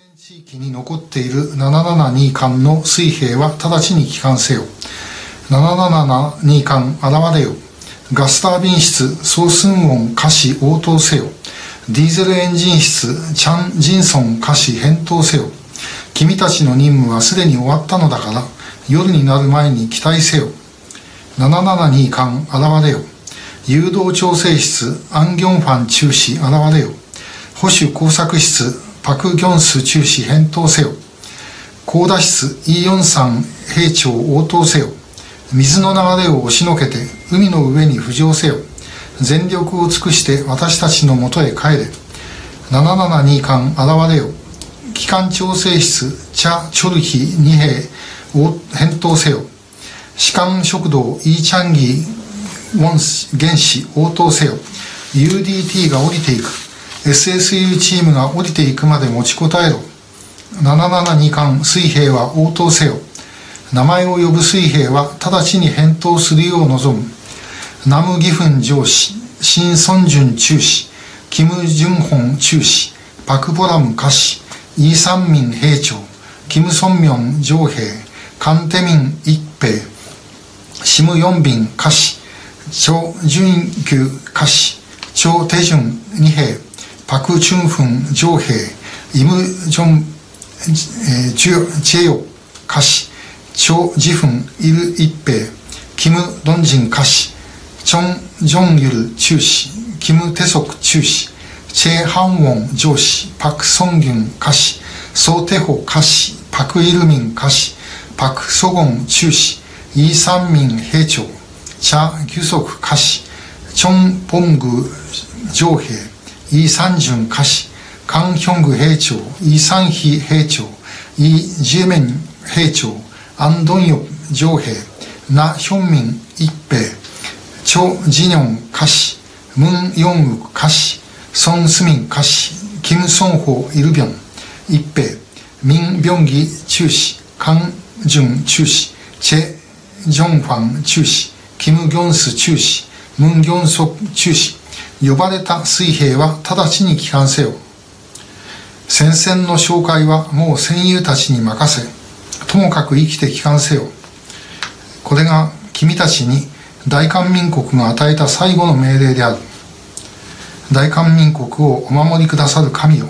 戦地域に残っている772艦の水兵は直ちに帰還せよ。772艦現れよ。ガスタービン室、総寸音歌詞応答せよ。ディーゼルエンジン室、チャン・ジンソン歌詞返答せよ。君たちの任務はすでに終わったのだから、夜になる前に期待せよ。772艦現れよ。誘導調整室、アンギョンファン中止現れよ。保守工作室、パク・ギョンス中止返答せよ。高田室、イ・ヨンサン兵長応答せよ。水の流れを押しのけて海の上に浮上せよ。全力を尽くして私たちのもとへ帰れ。772艦現れよ。機関調整室、チャ・チョルヒ二兵返答せよ。士官食堂、イーチャンギウォン原子応答せよ。UDT が降りていく。SSU チームが降りていくまで持ちこたえろ。772艦水兵は応答せよ。名前を呼ぶ水兵は直ちに返答するよう望む。南無義憤上司、新孫順中士、キム・ジュンホン中士、パク・ボラム歌手、イー・サンミン兵長、キム・ソンミョン上兵、カンテミン一兵、シム・ヨンビン歌手、チョ・ジュンキュ歌手、チョ・テジュン二兵、パク・チュンフン上兵、イイム・ジョン、えー、チェヨ歌手、チョ・ジフンイル・一平、キム・ドンジン歌手、チョン・ジョンユル中士、キム・テソク中士、チェ・ハンウォン上司、パク・ソンギュン歌手、ソーテホ歌手、パク・イルミン歌手、パク・ソゴン中士、イ・サンミン兵長、チョウ、チャ・ギュソク歌手、チョン・ポング、ジ、ョング兵長、イ・サンヒ兵長、イ・ジェメン兵長、アン・ドンヨ上兵、ナ・ヒョンミン一兵、チョ・ジニョン歌手、ムン・ヨンウ歌手、ソン・スミン歌手、キム・ソンホイルビョン一兵、ミン・ビョンギ中士、カン・ジュン中士、呼ばれた水兵は直ちに帰還せよ。戦線の紹介はもう戦友たちに任せ、ともかく生きて帰還せよ。これが君たちに大韓民国が与えた最後の命令である。大韓民国をお守りくださる神よ。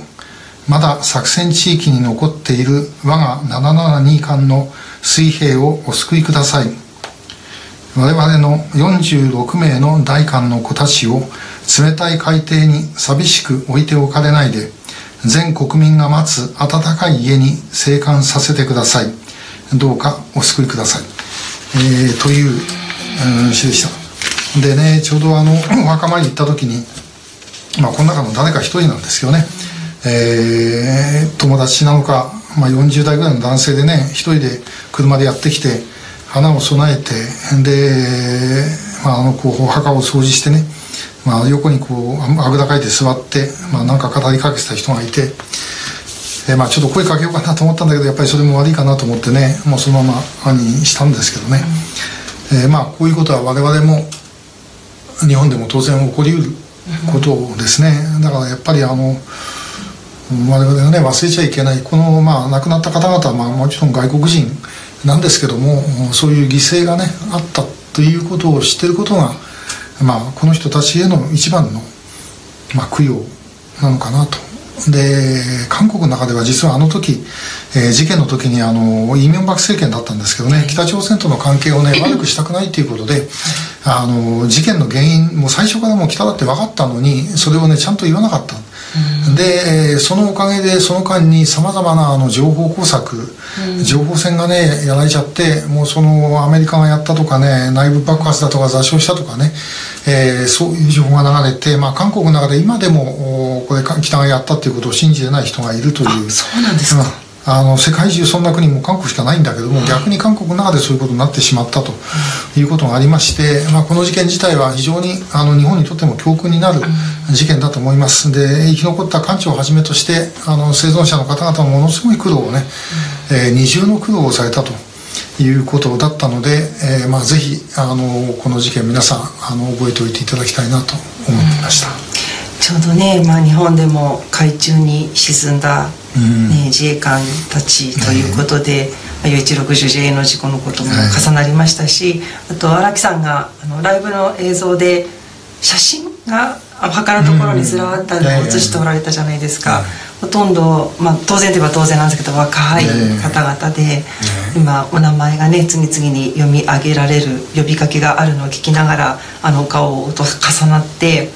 まだ作戦地域に残っている我が772艦の水兵をお救いください。我々の46名の大官の子たちを冷たい海底に寂しく置いておかれないで全国民が待つ暖かい家に生還させてください。どうかお救いください、えー、という、うん、詩でした。でねちょうどあのお墓参り行った時にまあこの中の誰か一人なんですけどね、えー、友達なのか、まあ、40代ぐらいの男性でね一人で車でやってきて花を供えてで、まあ、あのこうお墓を掃除してねまあ、横にこうあぐらかいて座って、まあ、なんか語りかけてた人がいて、えまあ、ちょっと声かけようかなと思ったんだけどやっぱりそれも悪いかなと思ってねもうそのまま犯にしたんですけどね、えー、まあこういうことは我々も日本でも当然起こりうることですね。だからやっぱりあの我々がね忘れちゃいけないこの、まあ、亡くなった方々は、まあ、もちろん外国人なんですけどもそういう犠牲がねあったということを知ってることがまあ、この人たちへの一番の、まあ、供養なのかなと。で韓国の中では実はあの時、えー、事件の時にあのイ・ミョンバク政権だったんですけどね北朝鮮との関係をね 悪くしたくないということであの事件の原因もう最初からもう北だって分かったのにそれをねちゃんと言わなかった。でそのおかげでその間にさまざまなあの情報工作、情報戦がねやられちゃってもうそのアメリカがやったとかね内部爆発だとか座礁したとかね、えー、そういう情報が流れて、まあ、韓国の中で今でもこれ北がやったっていうことを信じてない人がいるという。そうなんですか、あの世界中そんな国も韓国しかないんだけども、逆に韓国の中でそういうことになってしまったということがありまして、まあ、この事件自体は非常にあの日本にとっても教訓になる事件だと思います。で生き残った艦長をはじめとしてあの生存者の方々もものすごい苦労をね、えー、二重の苦労をされたということだったので、えーまあ、ぜひあのこの事件皆さんあの覚えておいていただきたいなと思っていました。ちょうどね、まあ、日本でも海中に沈んだ、ね、自衛官たちということで、ね、U160JA の事故のことも重なりましたし、はい、あと荒木さんがあのライブの映像で写真がお墓のところにずらっと写しておられたじゃないですか、ほとんど、まあ、当然といえば当然なんですけど若い方々で、今お名前がね次々に読み上げられる呼びかけがあるのを聞きながらあの顔と重なって。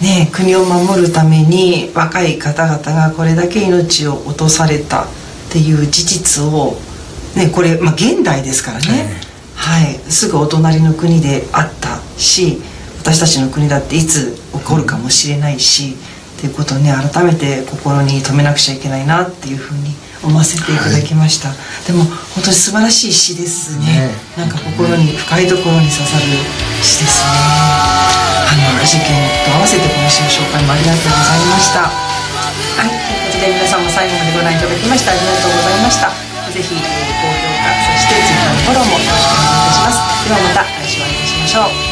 ね、国を守るために若い方々がこれだけ命を落とされたっていう事実を、ね、これ、まあ、現代ですからね、はい、すぐお隣の国であったし私たちの国だっていつ起こるかもしれないし、っていうことをね改めて心に留めなくちゃいけないなっていうふうに思わせていただきました、はい、でも本当に素晴らしい詩ですね、ね、なんか心に深いところに刺さる詩ですね。あの事件と合わせてこの詩の紹介もありがとうございました。はい。ということで皆さんも最後までご覧いただきましてありがとうございました。ぜひ高評価そして Twitter のフォローもよろしくお願いいたします。ではまた来週お会いいたしましょう